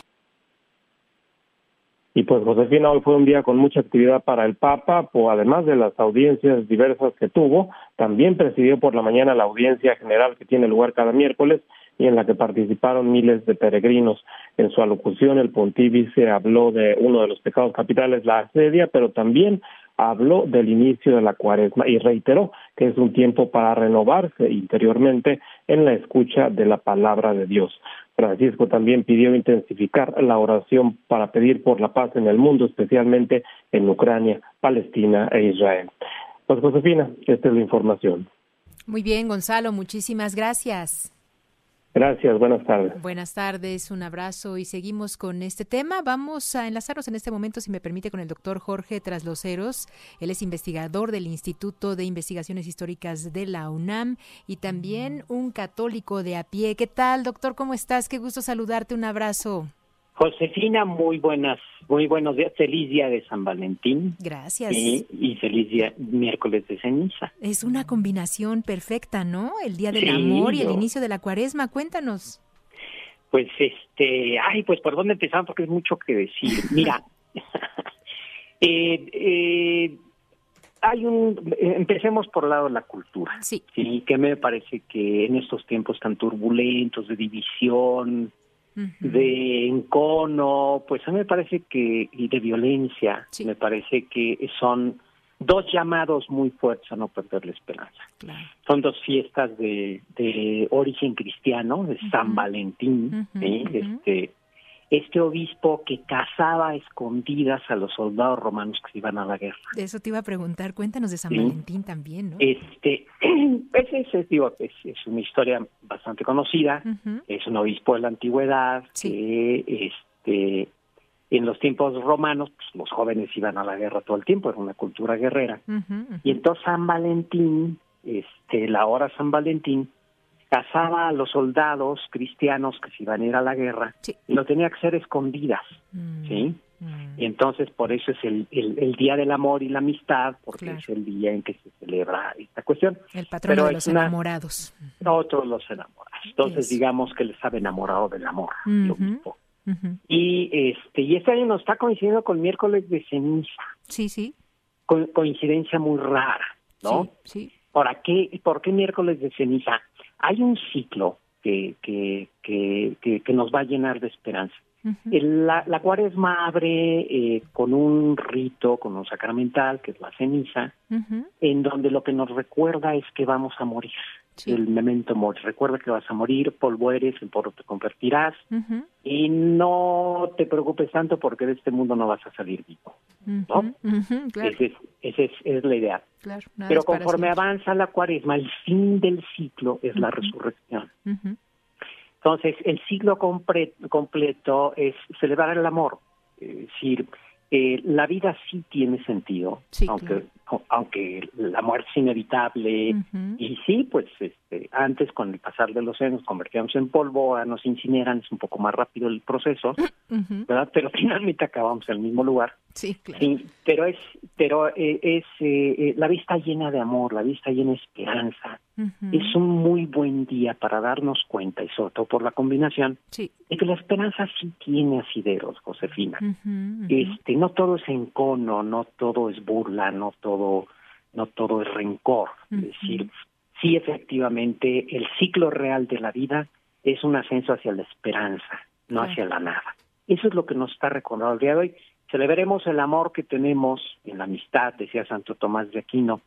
Y pues Josefina, hoy fue un día con mucha actividad para el Papa, pues además de las audiencias diversas que tuvo, también presidió por la mañana la audiencia general que tiene lugar cada miércoles y en la que participaron miles de peregrinos. En su alocución el pontífice habló de uno de los pecados capitales, la asedia, pero también habló del inicio de la cuaresma y reiteró que es un tiempo para renovarse interiormente en la escucha de la palabra de Dios. Francisco también pidió intensificar la oración para pedir por la paz en el mundo, especialmente en Ucrania, Palestina e Israel. Pues Josefina, esta es la información. Muy bien, Gonzalo, muchísimas gracias. Gracias, buenas tardes. Buenas tardes, un abrazo y seguimos con este tema. Vamos a enlazarnos en este momento, si me permite, con el doctor Jorge Trasloceros. Él es investigador del Instituto de Investigaciones Históricas de la UNAM y también un católico de a pie. ¿Qué tal, doctor? ¿Cómo estás? Qué gusto saludarte. Un abrazo. Josefina, muy buenas, muy buenos días. Feliz día de San Valentín. Gracias. Y, y feliz día miércoles de ceniza. Es una combinación perfecta, ¿no? El Día del Sí, Amor y el yo- inicio de la cuaresma. Cuéntanos. Pues este, ay, pues por dónde empezamos porque es mucho que decir. *laughs* Mira, *laughs* eh, eh, hay un, empecemos por el lado de la cultura. Sí. Sí, que me parece que en estos tiempos tan turbulentos de división, de encono, pues a mí me parece que, y de violencia, me parece que son dos llamados muy fuertes a no perder la esperanza. Son dos fiestas de, de origen cristiano, de San Valentín, ¿sí? este, este obispo que cazaba a escondidas a los soldados romanos que iban a la guerra. De eso te iba a preguntar, cuéntanos de San Sí. Valentín también, ¿no? Este, *clears throat* es, es, digo, es, es una historia bastante conocida, es un obispo de la antigüedad que este en los tiempos romanos pues, los jóvenes iban a la guerra todo el tiempo, era una cultura guerrera. Y entonces San Valentín, este, la hora San Valentín, cazaba a los soldados cristianos que se iban a ir a la guerra y lo tenía que hacer escondidas, Mm. ¿sí? Y entonces por eso es el, el, el Día del Amor y la Amistad, porque Claro. es el día en que se celebra esta cuestión. El Pero de los una- enamorados. Otros los enamorados. Entonces digamos que les estaba enamorado del amor. el obispo. ujú. Y este y este año nos está coincidiendo con miércoles de ceniza. Sí, sí. Co- coincidencia muy rara, ¿no? Sí, sí. ¿Para qué, ¿Por qué miércoles de ceniza? Hay un ciclo que, que, que, que, que nos va a llenar de esperanza. La, la cuaresma abre eh, con un rito, con un sacramental, que es la ceniza, en donde lo que nos recuerda es que vamos a morir. El memento mori. Recuerda que vas a morir, polvo eres, en polvo te convertirás. Y no te preocupes tanto porque de este mundo no vas a salir vivo. ujú, Claro, Esa es, es, la idea. claro. Pero conforme avanza la cuaresma, el fin del ciclo es la resurrección. Entonces, el ciclo completo es celebrar el amor. Es decir, eh, la vida sí tiene sentido, aunque, au- aunque la muerte es inevitable. Y sí, pues este, antes, con el pasar de los años, nos convertíamos en polvo, nos incineran, es un poco más rápido el proceso. *clears throat* ¿verdad? Pero *laughs* finalmente acabamos en el mismo lugar. Sí, claro. Sí, pero es, pero eh, es eh, eh, la vista llena de amor, la vista llena de esperanza. Es un muy buen día para darnos cuenta, y sobre todo por la combinación, Sí. de que la esperanza sí tiene asideros, Josefina. Este, no todo es encono, no todo es burla, no todo, no todo es rencor. Es decir, sí efectivamente el ciclo real de la vida es un ascenso hacia la esperanza, no Claro. hacia la nada. Eso es lo que nos está recordando el día de hoy. Celebremos el amor que tenemos en la amistad, decía Santo Tomás de Aquino.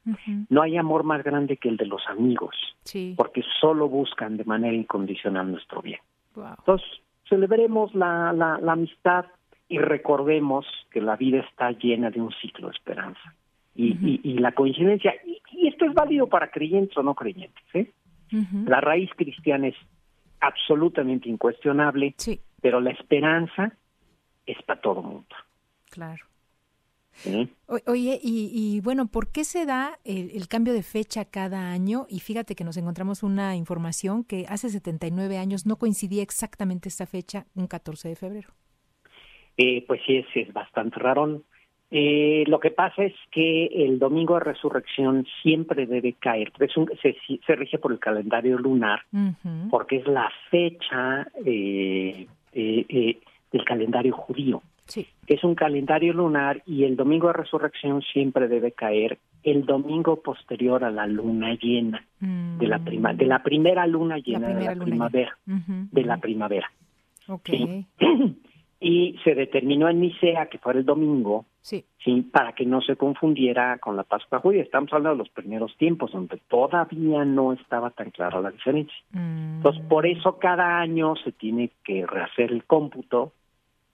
No hay amor más grande que el de los amigos, Sí. porque solo buscan de manera incondicional nuestro bien. Wow. Entonces, celebremos la, la, la amistad y recordemos que la vida está llena de un ciclo de esperanza. Y, y, y la coincidencia, y, y esto es válido para creyentes o no creyentes, ¿eh? La raíz cristiana es absolutamente incuestionable, pero la esperanza es para todo mundo. Claro. ¿sí? O- Oye, y, y bueno, ¿por qué se da el, el cambio de fecha cada año? Y fíjate que nos encontramos una información que hace 79 años no coincidía exactamente esta fecha, un 14 de febrero. Eh, pues sí, es, es bastante raro. Eh, lo que pasa es que el domingo de resurrección siempre debe caer, es un- se, se rige por el calendario lunar, porque es la fecha eh, eh, eh, del calendario judío. Sí. Es un calendario lunar y el domingo de resurrección siempre debe caer el domingo posterior a la luna llena de la prima, de la primera luna llena primera de la primavera, Ujú. de la primavera. Sí. *clears throat* *clears throat* y se determinó en Nicea que fuera el domingo, Sí. sí, para que no se confundiera con la Pascua judía. Estamos hablando de los primeros tiempos donde todavía no estaba tan clara la diferencia. Mm. Entonces, por eso cada año se tiene que rehacer el cómputo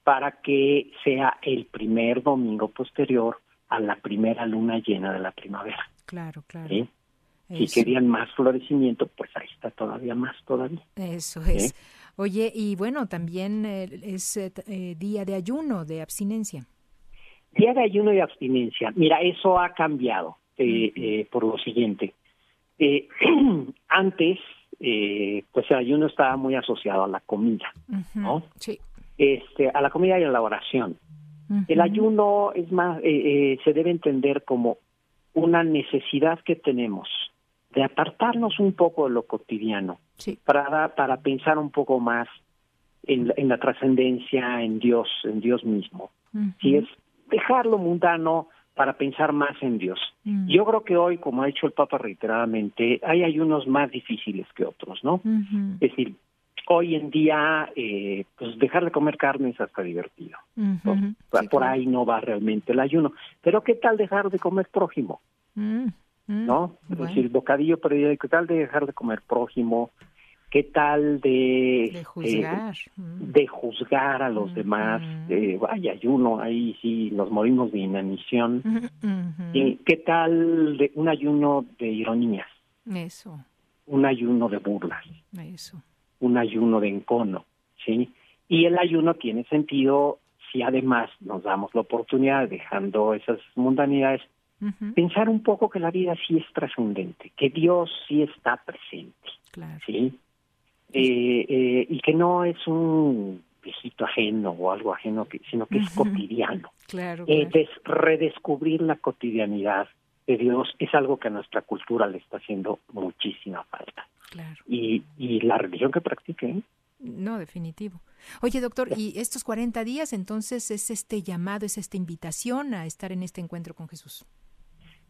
para que sea el primer domingo posterior a la primera luna llena de la primavera. Claro, claro. ¿sí? Si querían más florecimiento, pues ahí está todavía más todavía. Eso ¿sí? Oye, y bueno, también eh, es eh, eh, día de ayuno, de abstinencia. Día de ayuno y abstinencia. Mira, eso ha cambiado eh, eh, por lo siguiente. Eh, *clears throat* antes, eh, pues el ayuno estaba muy asociado a la comida, ¿no? Sí. Este, a la comida y a la oración. El ayuno es más, se debe entender como una necesidad que tenemos de apartarnos un poco de lo cotidiano para da- para pensar un poco más en, la- en la trascendencia, en Dios, en Dios mismo. Sí, es dejar lo mundano para pensar más en Dios. Mm. Yo creo que hoy, como ha dicho el Papa reiteradamente, hay ayunos más difíciles que otros, ¿no? Es decir, hoy en día, eh, pues dejar de comer carne es hasta divertido. Por- sí, por claro. ahí no va realmente el ayuno. Pero ¿qué tal dejar de comer prójimo? Mm, mm, ¿No? Es bueno. decir, bocadillo periódico, ¿qué tal de dejar de comer prójimo? ¿Qué tal de... De eh, juzgar. Mm, de juzgar a los demás? Eh, vaya, ayuno, ahí sí nos morimos de inanición. *laughs* ¿Y ¿Qué tal de un ayuno de ironías? Eso, Un ayuno de burlas, eso. un ayuno de encono, ¿sí? Y el ayuno tiene sentido si además nos damos la oportunidad, dejando esas mundanidades, Pensar un poco que la vida sí es trascendente, que Dios sí está presente, Claro. ¿sí? Eh, eh, y que no es un viejito ajeno o algo ajeno, que, sino que es cotidiano. Claro, Eh, des- redescubrir la cotidianidad de Dios es algo que a nuestra cultura le está haciendo muchísima falta. claro. Y, y la religión que practique, ¿eh? No, definitivo. Oye, doctor, ¿y estos 40 días entonces es este llamado, es esta invitación a estar en este encuentro con Jesús?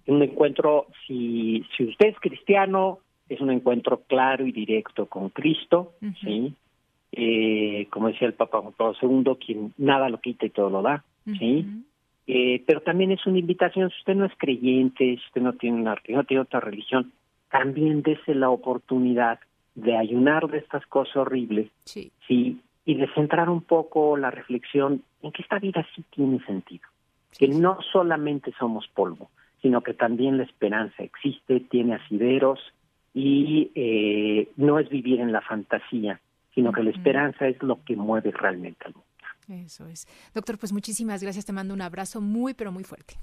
Un encuentro, si, si usted es cristiano, es un encuentro claro y directo con Cristo. ¿sí? Eh, como decía el Papa Juan Pablo II, quien nada lo quita y todo lo da, ¿sí? Eh, pero también es una invitación, si usted no es creyente, si usted no tiene una no tiene otra religión, también dése la oportunidad de ayunar de estas cosas horribles, Sí. sí, y de centrar un poco la reflexión en que esta vida sí tiene sentido, que sí. no solamente somos polvo, sino que también la esperanza existe, tiene asideros y eh, no es vivir en la fantasía, sino que la esperanza es lo que mueve realmente al mundo. Eso es. Doctor, pues muchísimas gracias. Te mando un abrazo muy, pero muy fuerte.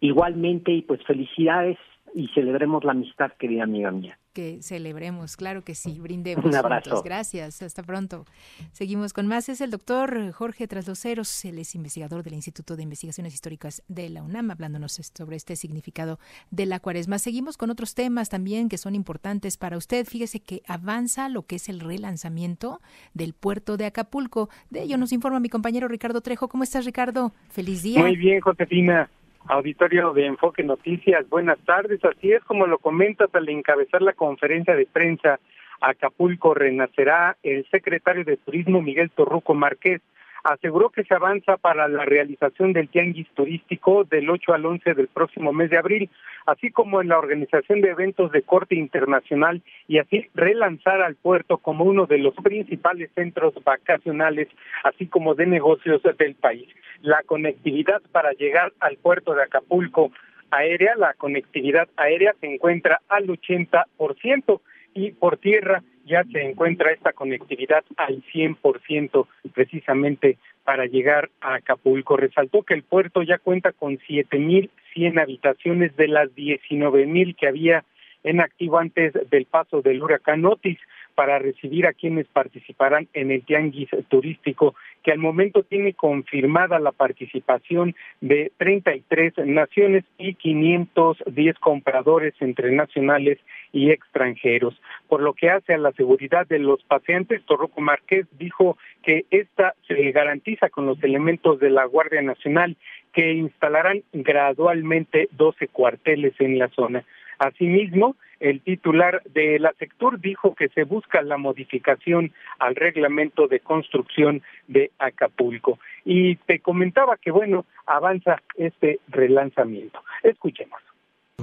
Igualmente, y pues felicidades y celebremos la amistad, querida amiga mía. Que celebremos, claro que sí, brindemos. Un abrazo. juntos. Gracias, hasta pronto. Seguimos con más. Es el doctor Jorge Trasloceros, él es investigador del Instituto de Investigaciones Históricas de la UNAM, hablándonos sobre este significado de la cuaresma. Seguimos con otros temas también que son importantes para usted. Fíjese que avanza lo que es el relanzamiento del puerto de Acapulco. De ello nos informa mi compañero Ricardo Trejo. ¿Cómo estás, Ricardo? Feliz día. Muy bien, Josefina. Auditorio de Enfoque Noticias, buenas tardes. Así es como lo comentas al encabezar la conferencia de prensa Acapulco Renacerá, el secretario de Turismo Miguel Torruco Márquez aseguró que se avanza para la realización del tianguis turístico del 8 al 11 del próximo mes de abril, así como en la organización de eventos de corte internacional y así relanzar al puerto como uno de los principales centros vacacionales, así como de negocios del país. La conectividad para llegar al puerto de Acapulco aérea, la conectividad aérea se encuentra al 80% y por tierra ya se encuentra esta conectividad al 100% precisamente para llegar a Acapulco. Resaltó que el puerto ya cuenta con 7.100 habitaciones de las 19.000 que había en activo antes del paso del huracán Otis para recibir a quienes participarán en el tianguis turístico, que al momento tiene confirmada la participación de 33 naciones y 510 compradores entre nacionales y extranjeros. Por lo que hace a la seguridad de los paseantes, Torroco Márquez dijo que esta se garantiza con los elementos de la Guardia Nacional que instalarán gradualmente 12 cuarteles en la zona. Asimismo, el titular de la sector dijo que se busca la modificación al reglamento de construcción de Acapulco. Y te comentaba que, bueno, avanza este relanzamiento. Escuchemos.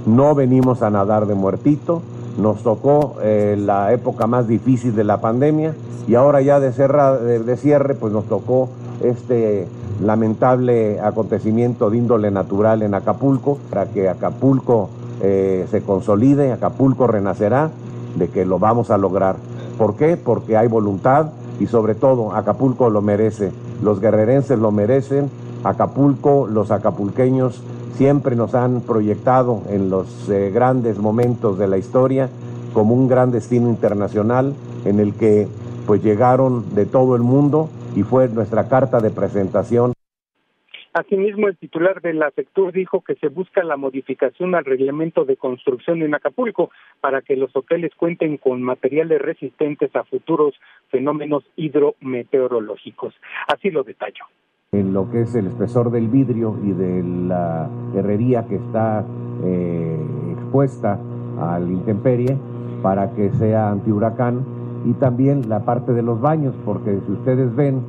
No venimos a nadar de muertito, nos tocó eh, la época más difícil de la pandemia y ahora ya de, cerra- de- cierre pues nos tocó este lamentable acontecimiento de índole natural en Acapulco para que Acapulco eh, se consolide, Acapulco renacerá, de que lo vamos a lograr. ¿Por qué? Porque hay voluntad y sobre todo Acapulco lo merece, los guerrerenses lo merecen, Acapulco, los acapulqueños siempre nos han proyectado en los eh, grandes momentos de la historia como un gran destino internacional en el que pues llegaron de todo el mundo y fue nuestra carta de presentación. Asimismo, el titular de la sector dijo que se busca la modificación al reglamento de construcción en Acapulco para que los hoteles cuenten con materiales resistentes a futuros fenómenos hidrometeorológicos. Así lo detalló. En lo que es el espesor del vidrio y de la herrería que está eh, expuesta al intemperie para que sea antihuracán y también la parte de los baños, porque si ustedes ven,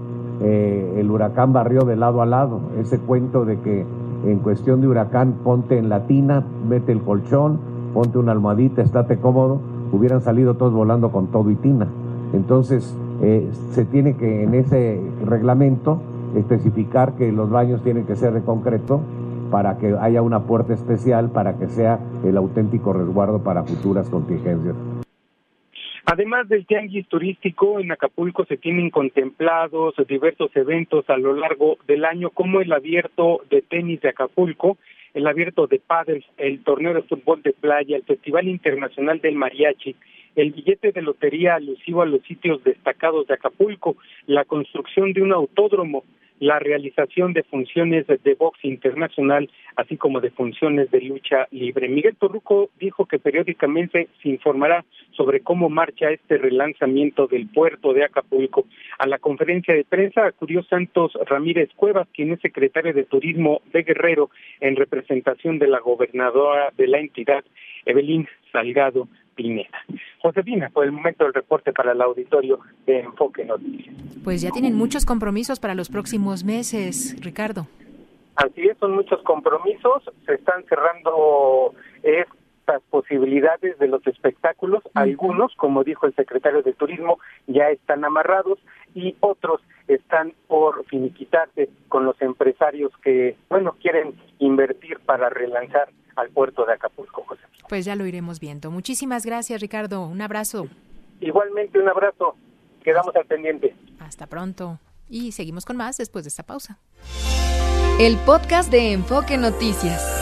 eh, el huracán barrió de lado a lado. Ese cuento de que en cuestión de huracán ponte en la tina, mete el colchón, ponte una almohadita, estate cómodo, hubieran salido todos volando con todo y tina. Entonces, eh, se tiene que en ese reglamento especificar que los baños tienen que ser de concreto para que haya una puerta especial para que sea el auténtico resguardo para futuras contingencias. Además del tianguis turístico, en Acapulco se tienen contemplados diversos eventos a lo largo del año, como el abierto de tenis de Acapulco, el abierto de padres, el torneo de fútbol de playa, el Festival Internacional del Mariachi, el billete de lotería alusivo a los sitios destacados de Acapulco, la construcción de un autódromo, la realización de funciones de box internacional, así como de funciones de lucha libre. Miguel Torruco dijo que periódicamente se informará sobre cómo marcha este relanzamiento del puerto de Acapulco. A la conferencia de prensa acudió Santos Ramírez Cuevas, quien es secretario de Turismo de Guerrero, en representación de la gobernadora de la entidad, Evelyn Salgado Pineda. Josefina, por el momento el reporte para el auditorio de Enfoque Noticias. Pues ya tienen muchos compromisos para los próximos meses, Ricardo. Así es, son muchos compromisos, se están cerrando estas posibilidades de los espectáculos, algunos, como dijo el secretario de Turismo, ya están amarrados y otros están por finiquitarse con los empresarios que, bueno, quieren invertir para relanzar al puerto de Acapulco, José. Pues ya lo iremos viendo. Muchísimas gracias, Ricardo. Un abrazo. Igualmente, un abrazo. Quedamos al pendiente. Hasta pronto. Y seguimos con más después de esta pausa. El podcast de Enfoque Noticias.